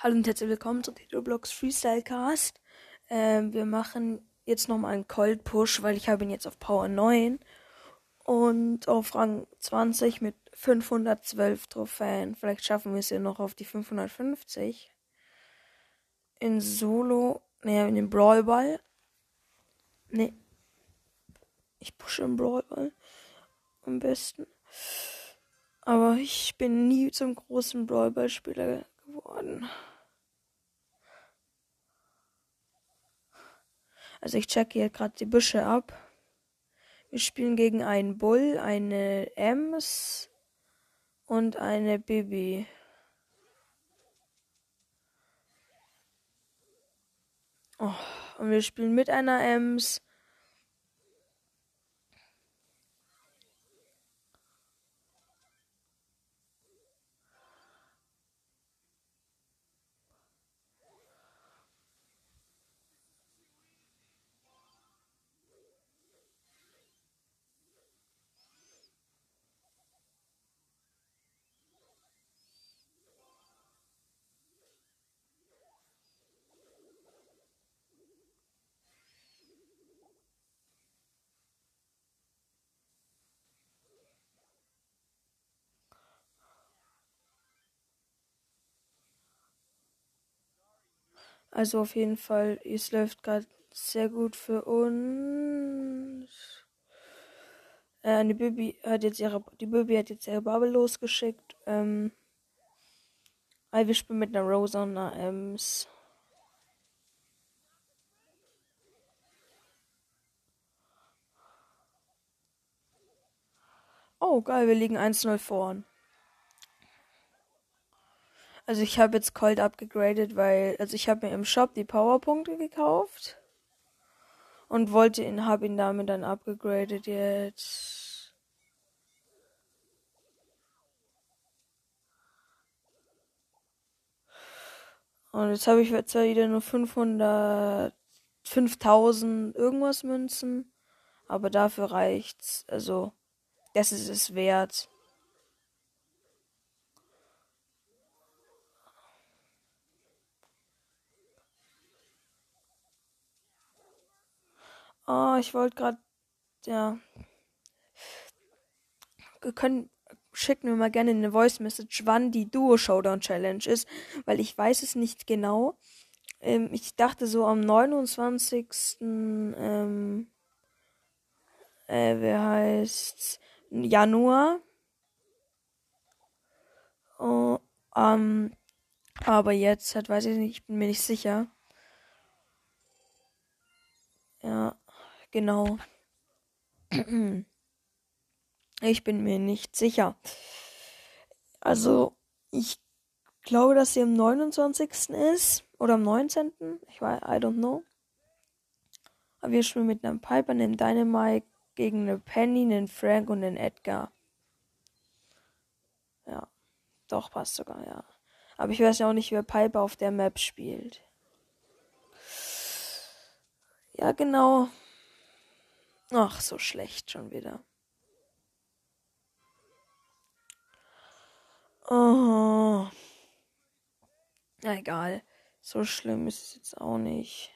Hallo und herzlich willkommen zu Titelblocks Freestyle Cast. Ähm, wir machen jetzt nochmal einen Cold Push, weil ich habe ihn jetzt auf Power 9 und auf Rang 20 mit 512 Trophäen. Vielleicht schaffen wir es ja noch auf die 550. In Solo, naja, in den Brawl Ball. Nee. Ich pushe im Brawl Ball am besten. Aber ich bin nie zum großen Brawl Ball Spieler geworden. Also ich checke hier gerade die Büsche ab. Wir spielen gegen einen Bull, eine Ems und eine Bibi. Oh, und wir spielen mit einer Ems Also auf jeden Fall, es läuft gerade sehr gut für uns. Äh, die Bibi hat jetzt ihre, die Bibi hat jetzt ihre Bubble losgeschickt. Ähm, weil wir spielen mit einer Rosa und einer Ems. Oh, geil, wir liegen 1-0 vorn. Also ich habe jetzt Cold abgegradet, weil also ich habe mir im Shop die Powerpunkte gekauft und wollte ihn habe ihn damit dann abgegradet jetzt. Und jetzt habe ich zwar wieder nur 500 5000 irgendwas Münzen, aber dafür reicht's. Also das ist es wert. Oh, ich wollte gerade, ja. Wir können, schicken wir mal gerne eine Voice Message, wann die Duo Showdown Challenge ist, weil ich weiß es nicht genau. Ähm, ich dachte so am 29. Ähm, äh, wer heißt Januar. Oh, ähm, aber jetzt hat, weiß ich nicht, ich bin mir nicht sicher. Ja. Genau. Ich bin mir nicht sicher. Also, ich glaube, dass sie am 29. ist. Oder am 19. Ich weiß, I don't know. Aber wir spielen mit einem Piper, einem Dynamite gegen eine Penny, einen Frank und einen Edgar. Ja. Doch, passt sogar, ja. Aber ich weiß ja auch nicht, wer Piper auf der Map spielt. Ja, genau. Ach, so schlecht schon wieder. Oh. Na egal. So schlimm ist es jetzt auch nicht.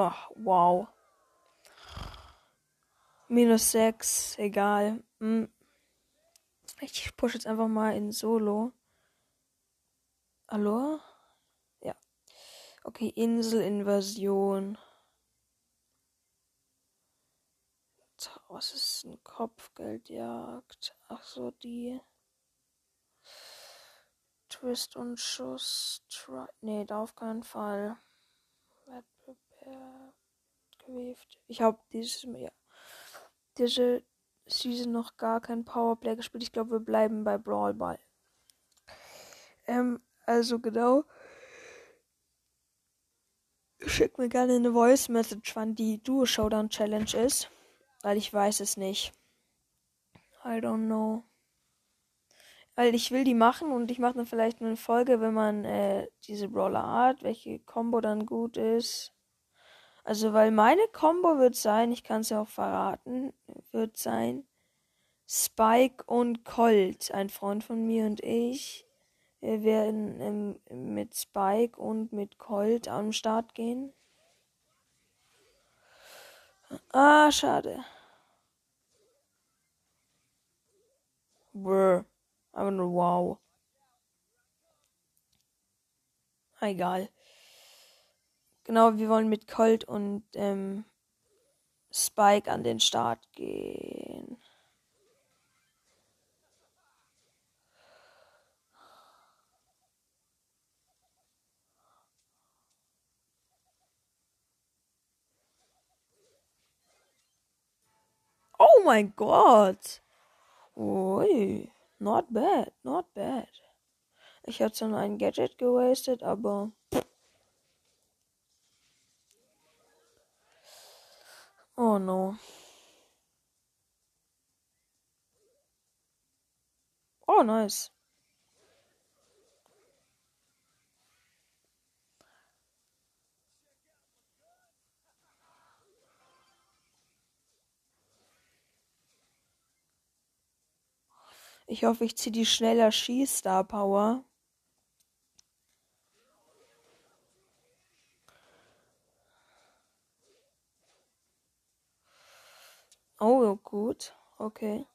Oh, wow. Minus 6, egal. Hm. Ich push jetzt einfach mal in Solo. Hallo? Ja. Okay, Inselinversion. Was ist ein Kopfgeldjagd? Ach so, die. Twist und Schuss. Try nee, da auf keinen Fall gewieft. Ich habe dieses ja, diese Season noch gar kein Powerplay gespielt. Ich glaube, wir bleiben bei Brawl Ball. Ähm, also genau. Schick mir gerne eine Voice Message, wann die Duo Showdown Challenge ist. Weil ich weiß es nicht. I don't know. Weil ich will die machen und ich mache dann vielleicht eine Folge, wenn man äh, diese Brawler hat, welche Combo dann gut ist. Also, weil meine Combo wird sein, ich kann es ja auch verraten, wird sein Spike und Colt. Ein Freund von mir und ich. Wir werden ähm, mit Spike und mit Colt am Start gehen. Ah, schade. Brr. Aber nur wow. Egal. Genau, wir wollen mit Colt und ähm, Spike an den Start gehen. Oh mein Gott. Ui. Not bad, not bad. Ich hatte schon ein Gadget gewastet, aber. Oh no. Oh, nice. Ich hoffe, ich ziehe die schneller Skistar Power. Oh, gut. Okay.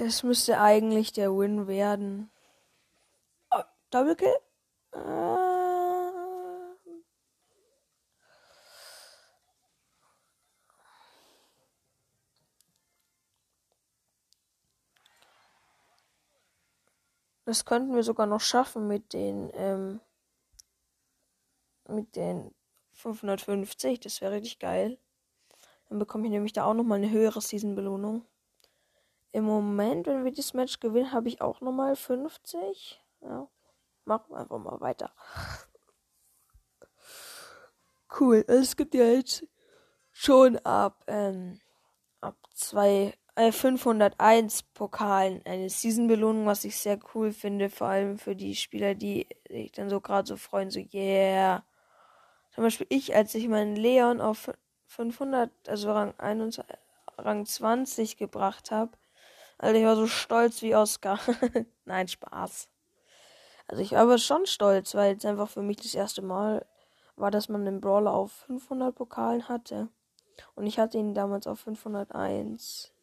Das müsste eigentlich der Win werden. Oh, Double Kill? Äh, das könnten wir sogar noch schaffen mit den ähm, mit den 550. Das wäre richtig geil. Dann bekomme ich nämlich da auch nochmal eine höhere Season-Belohnung. Im Moment, wenn wir das Match gewinnen, habe ich auch nochmal 50. Ja, machen wir einfach mal weiter. Cool. Es gibt ja jetzt schon ab, ähm, ab zwei, äh, 501 Pokalen eine Season-Belohnung, was ich sehr cool finde. Vor allem für die Spieler, die sich dann so gerade so freuen, so yeah. Zum Beispiel ich, als ich meinen Leon auf 500, also Rang 21, Rang 20 gebracht habe, Alter, ich war so stolz wie Oscar. Nein, Spaß. Also ich war aber schon stolz, weil es einfach für mich das erste Mal war, dass man den Brawler auf 500 Pokalen hatte. Und ich hatte ihn damals auf 501.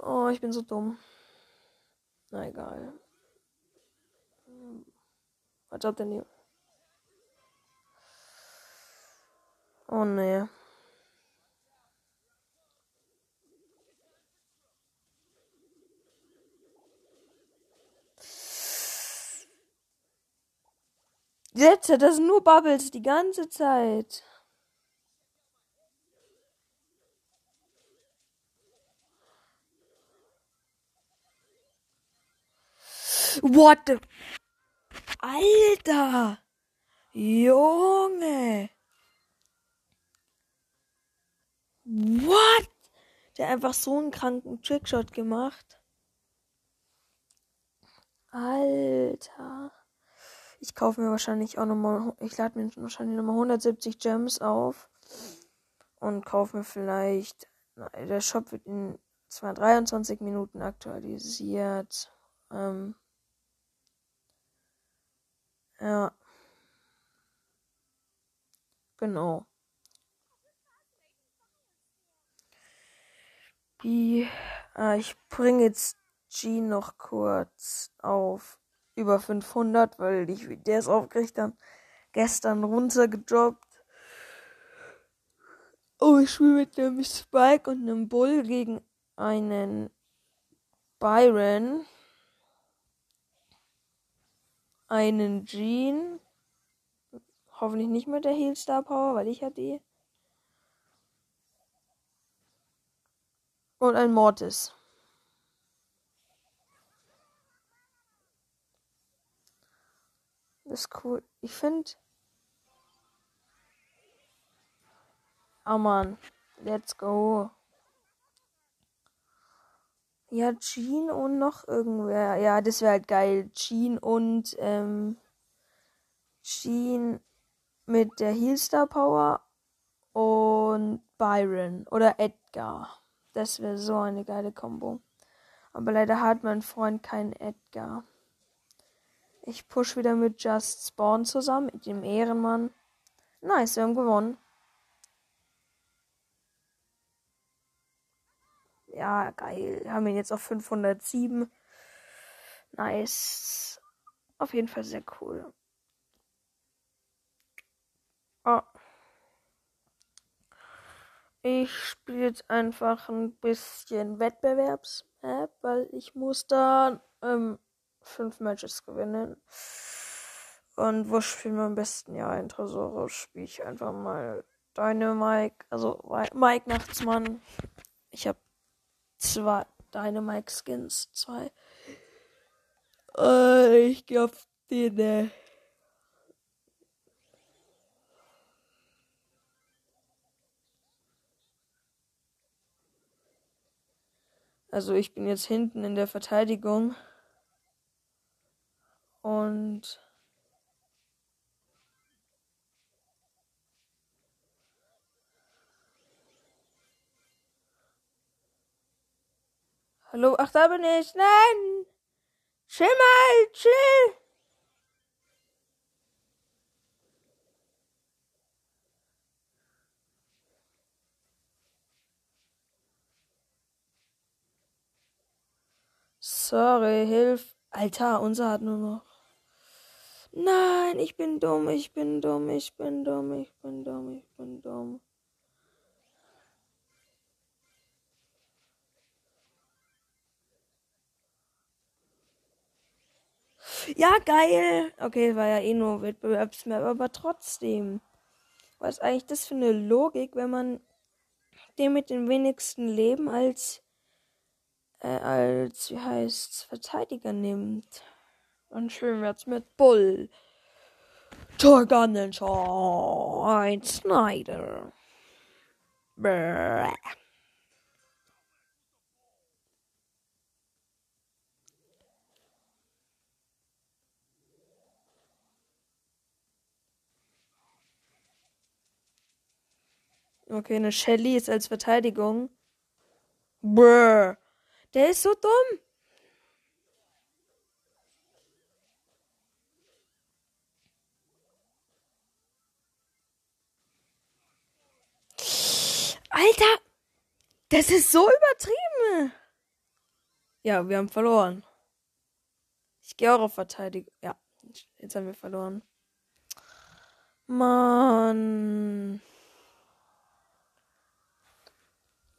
Oh, ich bin so dumm. Na egal. Was hat denn hier? Oh nee. Sätze, das sind nur Bubbles die ganze Zeit. What the... Alter! Junge! What? Der hat einfach so einen kranken Trickshot gemacht. Alter. Ich kaufe mir wahrscheinlich auch nochmal, ich lade mir wahrscheinlich nochmal 170 Gems auf und kaufe mir vielleicht, na, der Shop wird in 23 Minuten aktualisiert. Ähm, ja. Genau. Die, äh, ich bringe jetzt G noch kurz auf über 500, weil ich, der ist aufgeregt dann gestern runtergedroppt. Oh, ich spiele mit einem Spike und einem Bull gegen einen Byron, einen Jean, hoffentlich nicht mit der Heal Star Power, weil ich ja die. Und ein Mortis. Das ist cool. Ich finde. Oh man, let's go. Ja, Jean und noch irgendwer. Ja, das wäre halt geil. Jean und ähm, Jean mit der Healstar Power und Byron oder Edgar. Das wäre so eine geile Kombo. Aber leider hat mein Freund keinen Edgar. Ich push wieder mit Just Spawn zusammen, mit dem Ehrenmann. Nice, wir haben gewonnen. Ja, geil. Wir haben ihn jetzt auf 507. Nice. Auf jeden Fall sehr cool. Oh. Ich spiele jetzt einfach ein bisschen Wettbewerbs-App, weil ich muss da ähm, fünf Matches gewinnen. Und wo spielen wir am besten? Ja, in Tresoro spiele ich einfach mal Deine Mike, also Mike Nachtsmann. Ich habe zwei Dynamite Skins, zwei. Äh, ich gehe auf den. Äh also ich bin jetzt hinten in der Verteidigung. Und Hallo, ach, da bin ich. Nein! Chill mal, chill! Sorry, hilf. Alter, unser hat nur noch. Nein, ich bin dumm, ich bin dumm, ich bin dumm, ich bin dumm, ich bin dumm. Ja, geil. Okay, war ja eh nur Wettbewerbsmap, aber trotzdem. Was ist eigentlich das für eine Logik, wenn man den mit den wenigsten Leben als, äh, als, wie heißt's, Verteidiger nimmt? Und schön wird's mit Bull. Torganenshaw, ein Snyder. Bäh. Okay, eine Shelly ist als Verteidigung. Brr. Der ist so dumm. Alter, das ist so übertrieben. Ja, wir haben verloren. Ich gehe auch auf Verteidigung. Ja, jetzt haben wir verloren. Mann.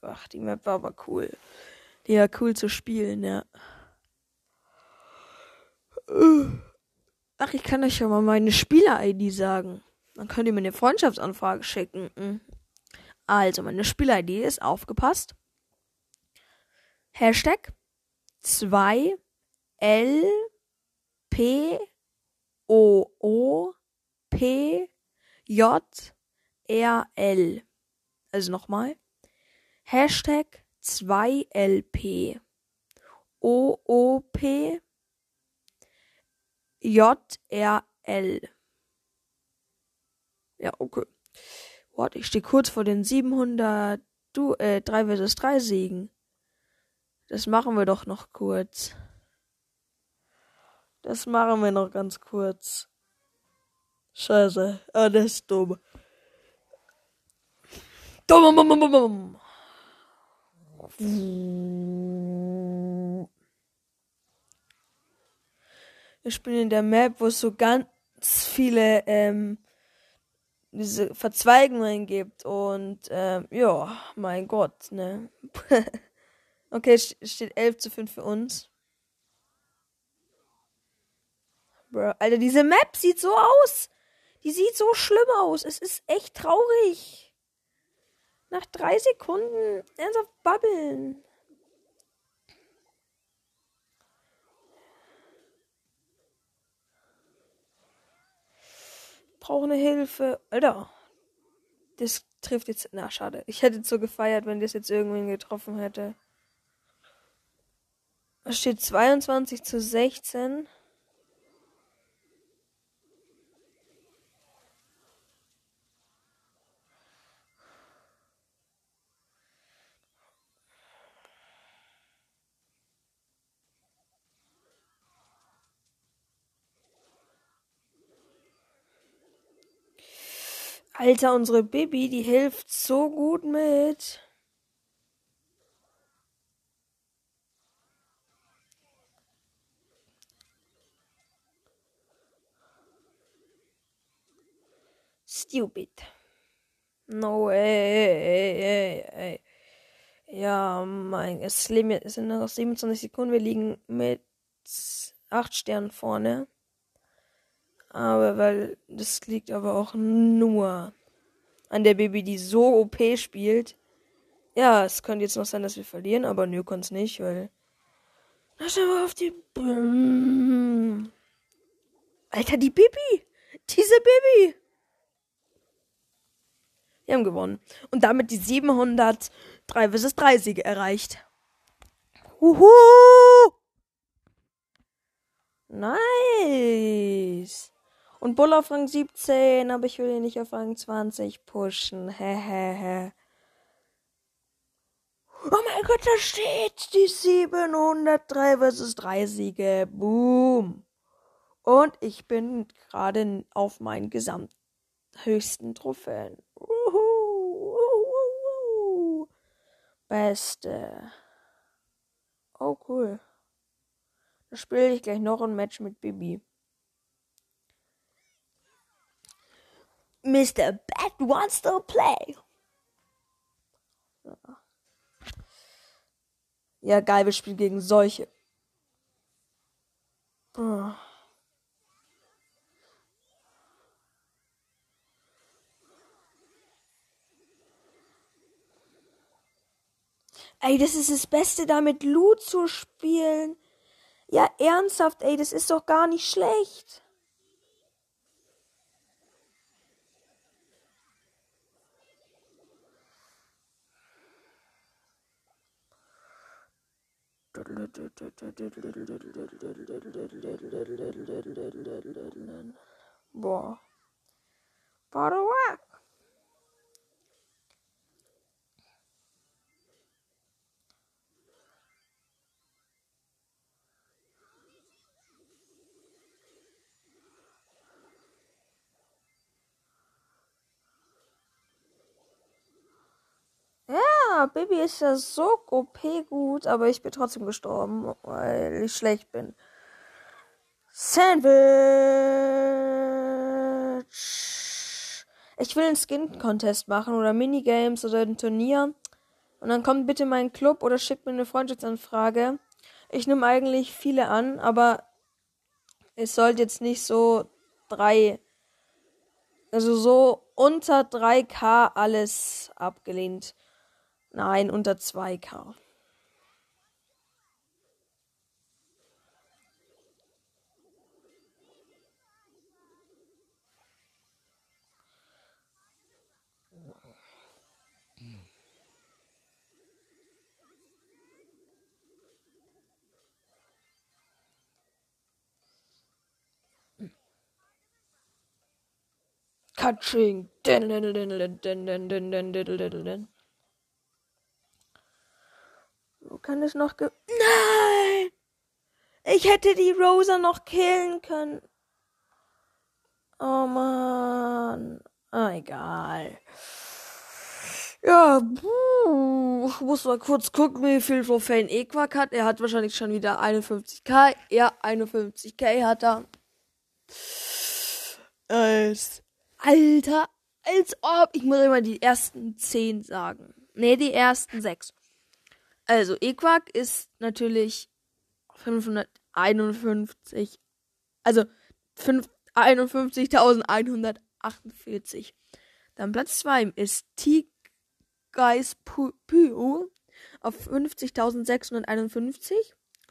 Ach, die Map war aber cool. Die war cool zu spielen, ja. Ach, ich kann euch ja mal meine Spieler-ID sagen. Dann könnt ihr mir eine Freundschaftsanfrage schicken. Also, meine Spieler-ID ist aufgepasst. Hashtag 2 L P O O P J R L. Also nochmal. Hashtag 2LP OOP JRL. Ja, okay. Warte, ich stehe kurz vor den 700 du, äh, 3 vs 3 Siegen. Das machen wir doch noch kurz. Das machen wir noch ganz kurz. Scheiße. Ah, das ist dumm. Dumm, dumm, dumm, dumm, dumm. Ich bin in der Map, wo es so ganz viele ähm, diese Verzweigungen gibt. Und ähm, ja, mein Gott, ne? okay, steht 11 zu 5 für uns. Bro, Alter, diese Map sieht so aus. Die sieht so schlimm aus. Es ist echt traurig. Nach drei Sekunden ernsthaft babbeln. Brauche eine Hilfe. Alter. Das trifft jetzt. Na, schade. Ich hätte so gefeiert, wenn das jetzt irgendwen getroffen hätte. Es steht 22 zu 16. Alter, unsere Bibi, die hilft so gut mit. Stupid. No way. Ja, mein, es sind noch 27 Sekunden. Wir liegen mit 8 Sternen vorne. Aber weil das liegt aber auch nur an der Baby, die so OP spielt. Ja, es könnte jetzt noch sein, dass wir verlieren, aber nö, kann es nicht, weil. Lass mal auf die. Alter, die Bibi! Diese Bibi! Wir haben gewonnen. Und damit die 703 vs 3 Siege erreicht. Huhu! Nice! Und Bull auf Rang 17, aber ich will ihn nicht auf Rang 20 pushen. Hehehe. oh mein Gott, da steht die 703 versus 3 Siege. Boom. Und ich bin gerade auf meinen gesamthöchsten Trophäen. Uhu, uhu, Beste. Oh, cool. Da spiele ich gleich noch ein Match mit Bibi. Mr. Bat wants to play. Ja, geil, wir spielen gegen solche. Ey, das ist das Beste, da mit Lu zu spielen. Ja, ernsthaft, ey, das ist doch gar nicht schlecht. Boah. Bottle whack. Baby ist ja so OP gut, aber ich bin trotzdem gestorben, weil ich schlecht bin. Sandwich. Ich will einen Skin-Contest machen oder Minigames oder ein Turnier. Und dann kommt bitte mein Club oder schickt mir eine Freundschaftsanfrage. Ich nehme eigentlich viele an, aber es sollte jetzt nicht so drei, also so unter 3k alles abgelehnt. Nein, unter 2K. Katsching. So kann es noch ge. Nein! Ich hätte die Rosa noch killen können. Oh man. Ah, egal. Ja, puh. ich muss mal kurz gucken, wie viel Trophäen Equak hat. Er hat wahrscheinlich schon wieder 51k. Ja, 51k hat er. Als Alter, Als ob. Ich muss immer die ersten zehn sagen. Ne, die ersten sechs. Also, Equak ist natürlich 551. Also, 51.148. Dann Platz 2 ist T-Guys Pyu auf 50.651.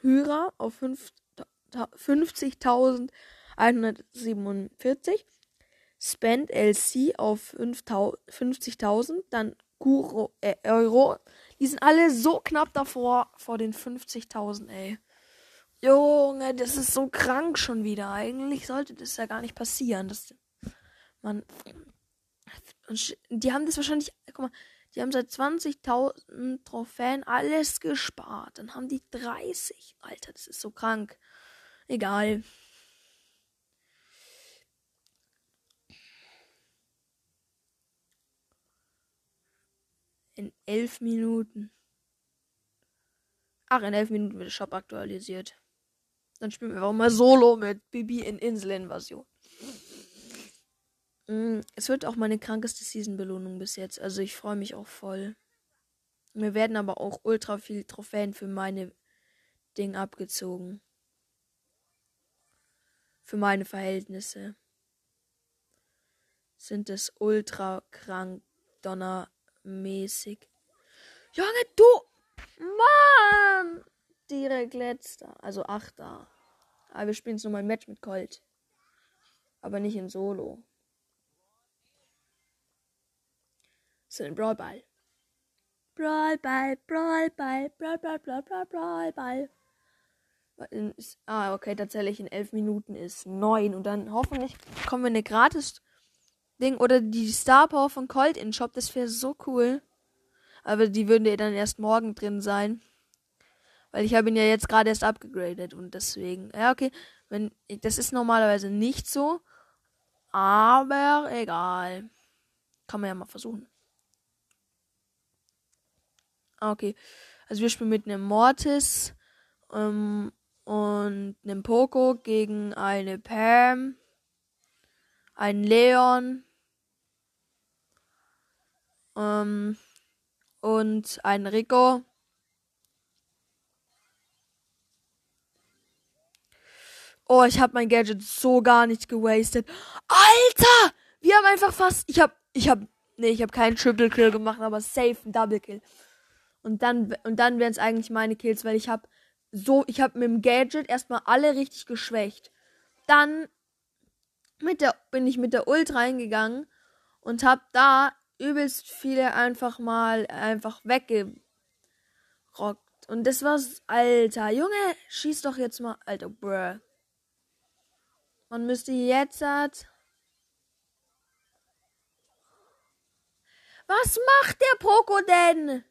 Hyra auf 50.147. Spend LC auf 50.000. Dann Guro äh, Euro. Die sind alle so knapp davor, vor den 50.000, ey. Junge, das ist so krank schon wieder. Eigentlich sollte das ja gar nicht passieren. Dass man. Die haben das wahrscheinlich. Guck mal, die haben seit 20.000 Trophäen alles gespart. Dann haben die 30. Alter, das ist so krank. Egal. In elf Minuten. Ach, in elf Minuten wird der Shop aktualisiert. Dann spielen wir auch mal Solo mit Bibi in Inselinvasion. Mm, es wird auch meine krankeste Season-Belohnung bis jetzt. Also ich freue mich auch voll. Mir werden aber auch ultra viel Trophäen für meine Ding abgezogen. Für meine Verhältnisse. Sind es ultra krank donnermäßig. Junge, du! Mann! Direkt letzter. Also achter. Aber wir spielen jetzt nochmal ein Match mit Colt. Aber nicht in Solo. So ein Brawlball. Brawlball, Brawlball, Brawl, Brawl, Brawl, Brawl, Brawlball. Ah, okay, tatsächlich in elf Minuten ist neun. Und dann hoffentlich kommen wir eine gratis Ding oder die Star Power von Colt in Shop. Das wäre so cool. Aber die würden ja dann erst morgen drin sein. Weil ich habe ihn ja jetzt gerade erst abgegradet und deswegen. Ja, okay. Wenn, das ist normalerweise nicht so. Aber egal. Kann man ja mal versuchen. Ah, okay. Also wir spielen mit einem Mortis ähm, und einem Poco gegen eine Pam, einen Leon ähm, und einen Rico. Oh, ich habe mein Gadget so gar nicht gewastet. Alter! Wir haben einfach fast. Ich hab. Ich hab. Nee, ich habe keinen Triple Kill gemacht, aber safe ein Double Kill. Und dann, und dann wären es eigentlich meine Kills, weil ich habe so, ich habe mit dem Gadget erstmal alle richtig geschwächt. Dann mit der, bin ich mit der Ult reingegangen und habe da übelst viele einfach mal einfach weggerockt. Und das war's, Alter. Junge, schieß doch jetzt mal. Alter, bruh. Man müsste jetzt. Halt Was macht der Poko denn?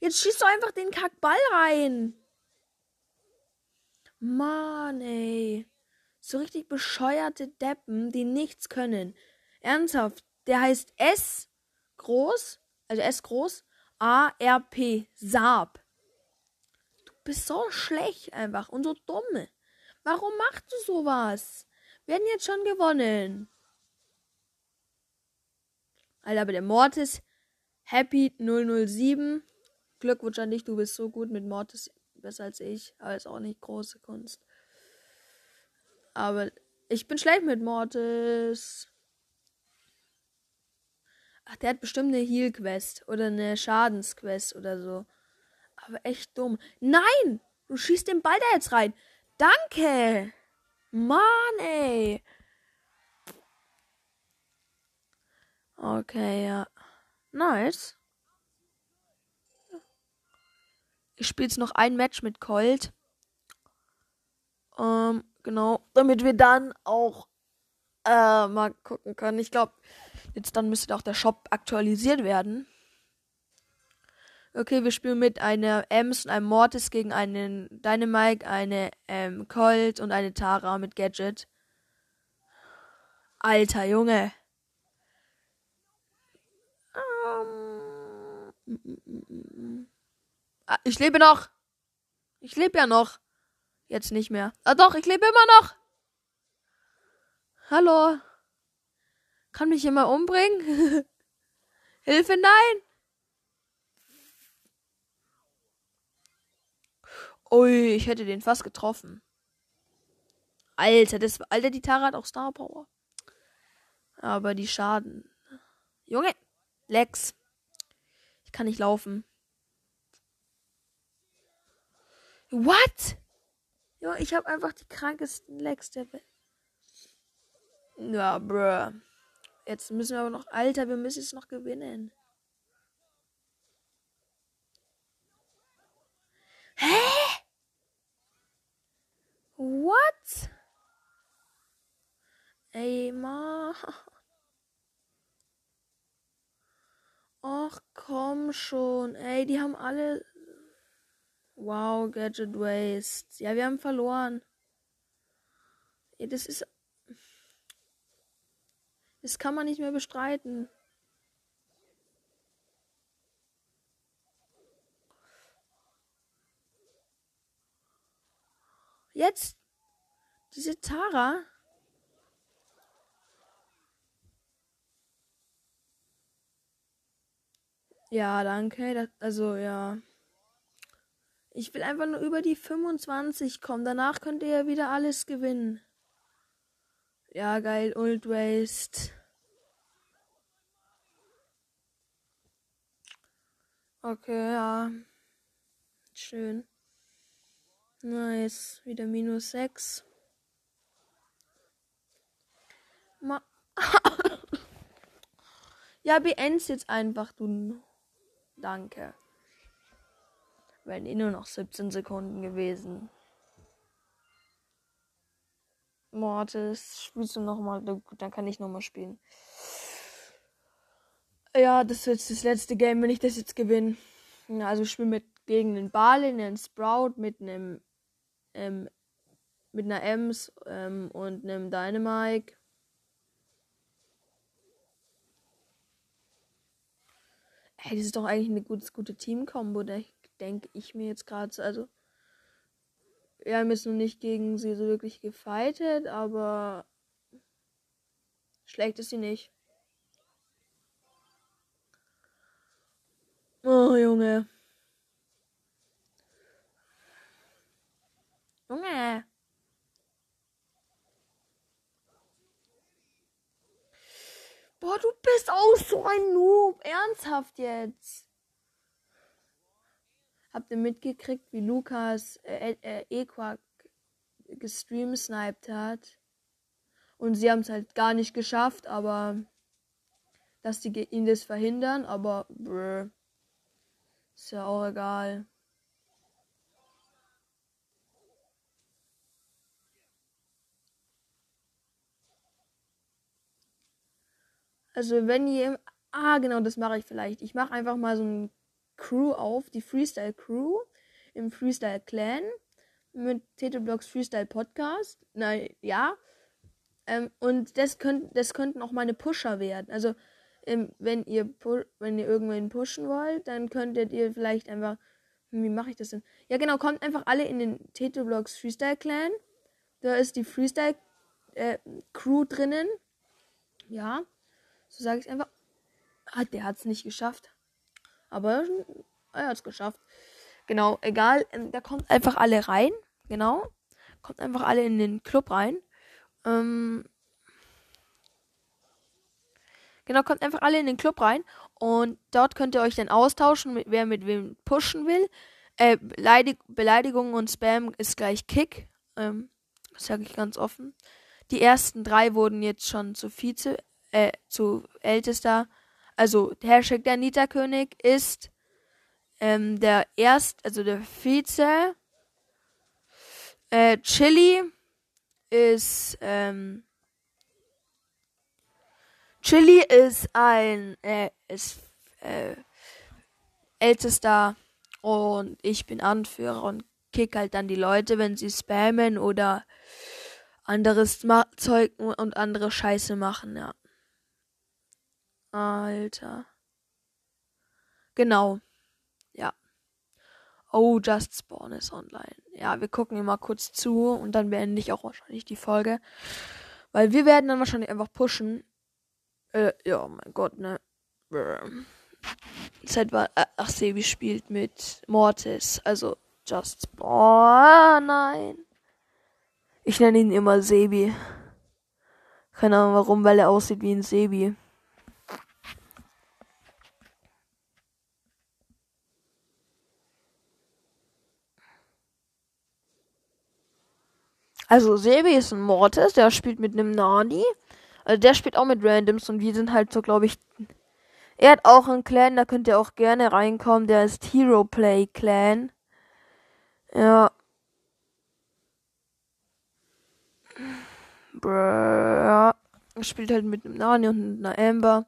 Jetzt schießt du einfach den Kackball rein. Mann, ey. So richtig bescheuerte Deppen, die nichts können. Ernsthaft. Der heißt S groß, also S groß, A R P Saab. Du bist so schlecht einfach und so dumm. Warum machst du sowas? Wir haben jetzt schon gewonnen. Alter, aber der Mortis Happy 007 Glückwunsch an dich, du bist so gut mit Mortis, besser als ich, aber ist auch nicht große Kunst. Aber ich bin schlecht mit Mortis. Ach, der hat bestimmt eine Heal-Quest oder eine Schadensquest oder so. Aber echt dumm. Nein! Du schießt den Ball da jetzt rein. Danke! Mann, ey! Okay, ja. Nice. Ich spiele jetzt noch ein Match mit Colt. Ähm, genau. Damit wir dann auch äh, mal gucken können. Ich glaube, jetzt dann müsste auch der Shop aktualisiert werden. Okay, wir spielen mit einer Ems und einem Mortis gegen einen Dynamite, eine ähm, Colt und eine Tara mit Gadget. Alter Junge. Ähm, Ah, ich lebe noch. Ich lebe ja noch. Jetzt nicht mehr. Ah doch, ich lebe immer noch. Hallo. Kann mich immer umbringen? Hilfe, nein! Ui, ich hätte den fast getroffen. Alter, das, Alter, die Tara hat auch Star Power. Aber die Schaden. Junge, Lex. Ich kann nicht laufen. What? Ja, ich habe einfach die krankesten Legs der Welt. Ja, bruh. Jetzt müssen wir aber noch. Alter, wir müssen jetzt noch gewinnen. Hä? What? Ey, ma. Ach, komm schon. Ey, die haben alle. Wow, Gadget Waste. Ja, wir haben verloren. Ey, das ist. Das kann man nicht mehr bestreiten. Jetzt diese Tara. Ja, danke. Das, also, ja. Ich will einfach nur über die 25 kommen. Danach könnt ihr ja wieder alles gewinnen. Ja, geil. Old Waste. Okay, ja. Schön. Nice. Wieder minus 6. Ma ja, beend's jetzt einfach, du. Danke. Wären eh nur noch 17 Sekunden gewesen. Mortis, spielst du nochmal? Dann kann ich nochmal spielen. Ja, das wird das letzte Game, wenn ich das jetzt gewinne. Also ich spiele mit gegen den Balin, einen Sprout, mit einem ähm, mit einer Ems ähm, und einem Dynamike. Hey, das ist doch eigentlich eine gute, gute Team-Kombo, denke ich mir jetzt gerade. Also, wir haben jetzt noch nicht gegen sie so wirklich gefightet, aber schlecht ist sie nicht. Oh, Junge. Junge. Boah, du bist auch so ein Noob. Ernsthaft jetzt. Habt ihr mitgekriegt, wie Lukas äh, äh, Equak gestreamsniped hat? Und sie haben es halt gar nicht geschafft, aber dass die ihn das verhindern, aber brr, ist ja auch egal. Also wenn ihr. Ah, genau, das mache ich vielleicht. Ich mache einfach mal so ein Crew auf, die Freestyle Crew im Freestyle Clan mit Blocks Freestyle Podcast. Nein, ja. Ähm, und das, könnt, das könnten auch meine Pusher werden. Also, ähm, wenn ihr wenn ihr irgendwen pushen wollt, dann könntet ihr vielleicht einfach. Hm, wie mache ich das denn? Ja, genau, kommt einfach alle in den Blocks Freestyle Clan. Da ist die Freestyle äh, Crew drinnen. Ja. So sage ich einfach. Ah, der hat es nicht geschafft. Aber er hat es geschafft. Genau, egal. Ähm, da kommt einfach alle rein. Genau. Kommt einfach alle in den Club rein. Ähm, genau, kommt einfach alle in den Club rein. Und dort könnt ihr euch dann austauschen, mit, wer mit wem pushen will. Äh, Beleidig Beleidigung und Spam ist gleich Kick. Ähm, das sage ich ganz offen. Die ersten drei wurden jetzt schon zu Vize äh, zu ältester, also Hashtag der Nita-König ist ähm, der erst, also der Vize. Äh, Chili ist, ähm, Chili ist ein, äh, ist, äh, ältester und ich bin Anführer und kick halt dann die Leute, wenn sie spammen oder anderes Zeug und andere Scheiße machen, ja. Alter. Genau. Ja. Oh, Just Spawn ist online. Ja, wir gucken immer kurz zu und dann beende ich auch wahrscheinlich die Folge. Weil wir werden dann wahrscheinlich einfach pushen. Äh, ja, mein Gott, ne. Seit war. Äh, ach, Sebi spielt mit Mortis. Also, Just. Boah, nein. Ich nenne ihn immer Sebi. Keine Ahnung warum, weil er aussieht wie ein Sebi. Also Sebi ist ein Mortis, der spielt mit einem Nani. Also der spielt auch mit Randoms und wir sind halt so, glaube ich. Er hat auch einen Clan, da könnt ihr auch gerne reinkommen. Der ist Hero Play Clan. Ja. Brr, ja. Er spielt halt mit einem Nani und einer Amber.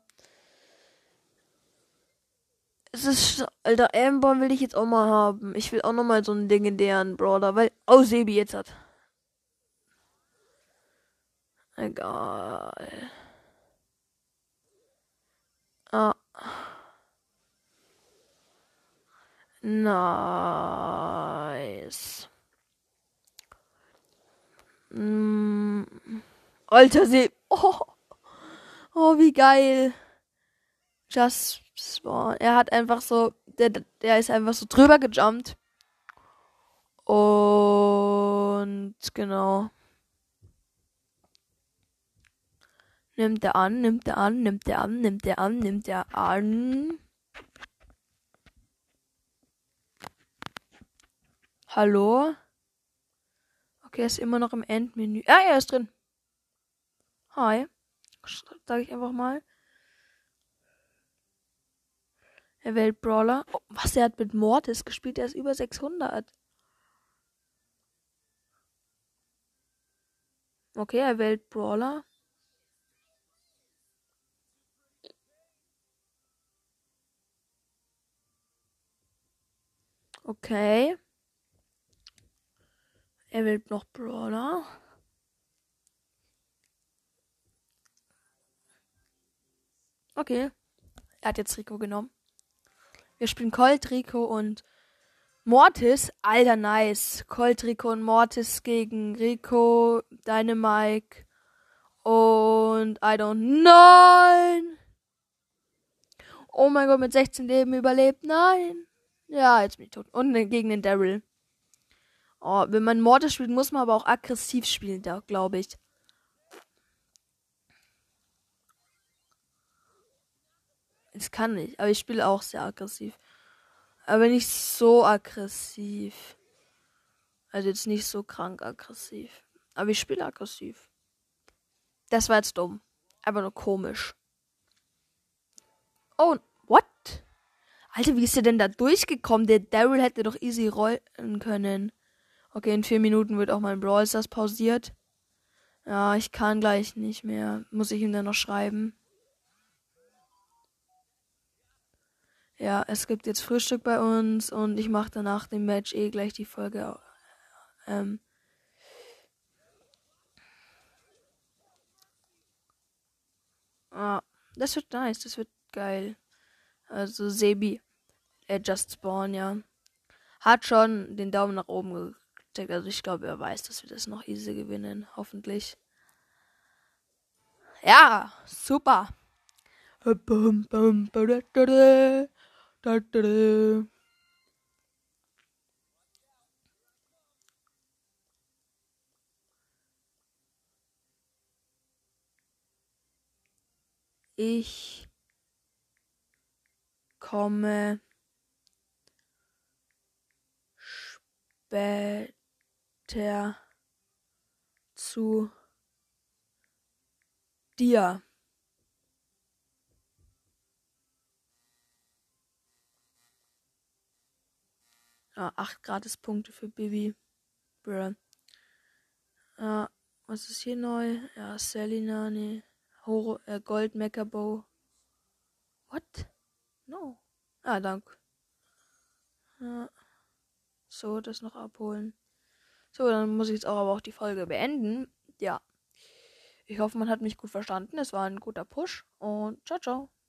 Es ist, alter, Amber will ich jetzt auch mal haben. Ich will auch noch mal so einen legendären Brawler, weil, oh, Sebi jetzt hat. Egal. Ah. Nice. Mm. Alter See. Oh. oh, wie geil. Just Spawn. Er hat einfach so. Der, der ist einfach so drüber gejumpt. Und genau. Nimmt er an, nimmt er an, nimmt er an, nimmt er an, nimmt er an. Hallo? Okay, er ist immer noch im Endmenü. Ah, er ist drin. Hi. Sag ich einfach mal. Er wählt Brawler. Oh, was, er hat mit Mortis gespielt? Er ist über 600. Okay, er wählt Brawler. Okay. Er will noch Brawler. Okay. Er hat jetzt Rico genommen. Wir spielen Colt, Rico und Mortis. Alter, nice. Colt, Rico und Mortis gegen Rico, Dynamike und I don't know. Oh mein Gott, mit 16 Leben überlebt. Nein. Ja, jetzt bin ich tot. Und ne, gegen den Daryl. Oh, wenn man Mortis spielt, muss man aber auch aggressiv spielen, da glaube ich. Das kann ich, aber ich spiele auch sehr aggressiv. Aber nicht so aggressiv. Also jetzt nicht so krank aggressiv. Aber ich spiele aggressiv. Das war jetzt dumm. Einfach nur komisch. Oh? Alter, wie ist der denn da durchgekommen? Der Daryl hätte doch easy rollen können. Okay, in vier Minuten wird auch mein Brawl Stars pausiert. Ja, ich kann gleich nicht mehr. Muss ich ihm dann noch schreiben. Ja, es gibt jetzt Frühstück bei uns und ich mache danach dem Match eh gleich die Folge. Ähm, ah, das wird nice, das wird geil. Also Sebi äh, Just Spawn, ja. Hat schon den Daumen nach oben gecheckt. Also ich glaube, er weiß, dass wir das noch easy gewinnen. Hoffentlich. Ja, super. Ich komme später zu dir. Ah, 8 Gratispunkte für Bibi. Bruh. Ah, was ist hier neu? Ja, Selina, nee. Horo, äh, Gold Meckerbow. What? No. Ah, danke. Ja. So, das noch abholen. So, dann muss ich jetzt auch aber auch die Folge beenden. Ja. Ich hoffe, man hat mich gut verstanden. Es war ein guter Push und ciao, ciao.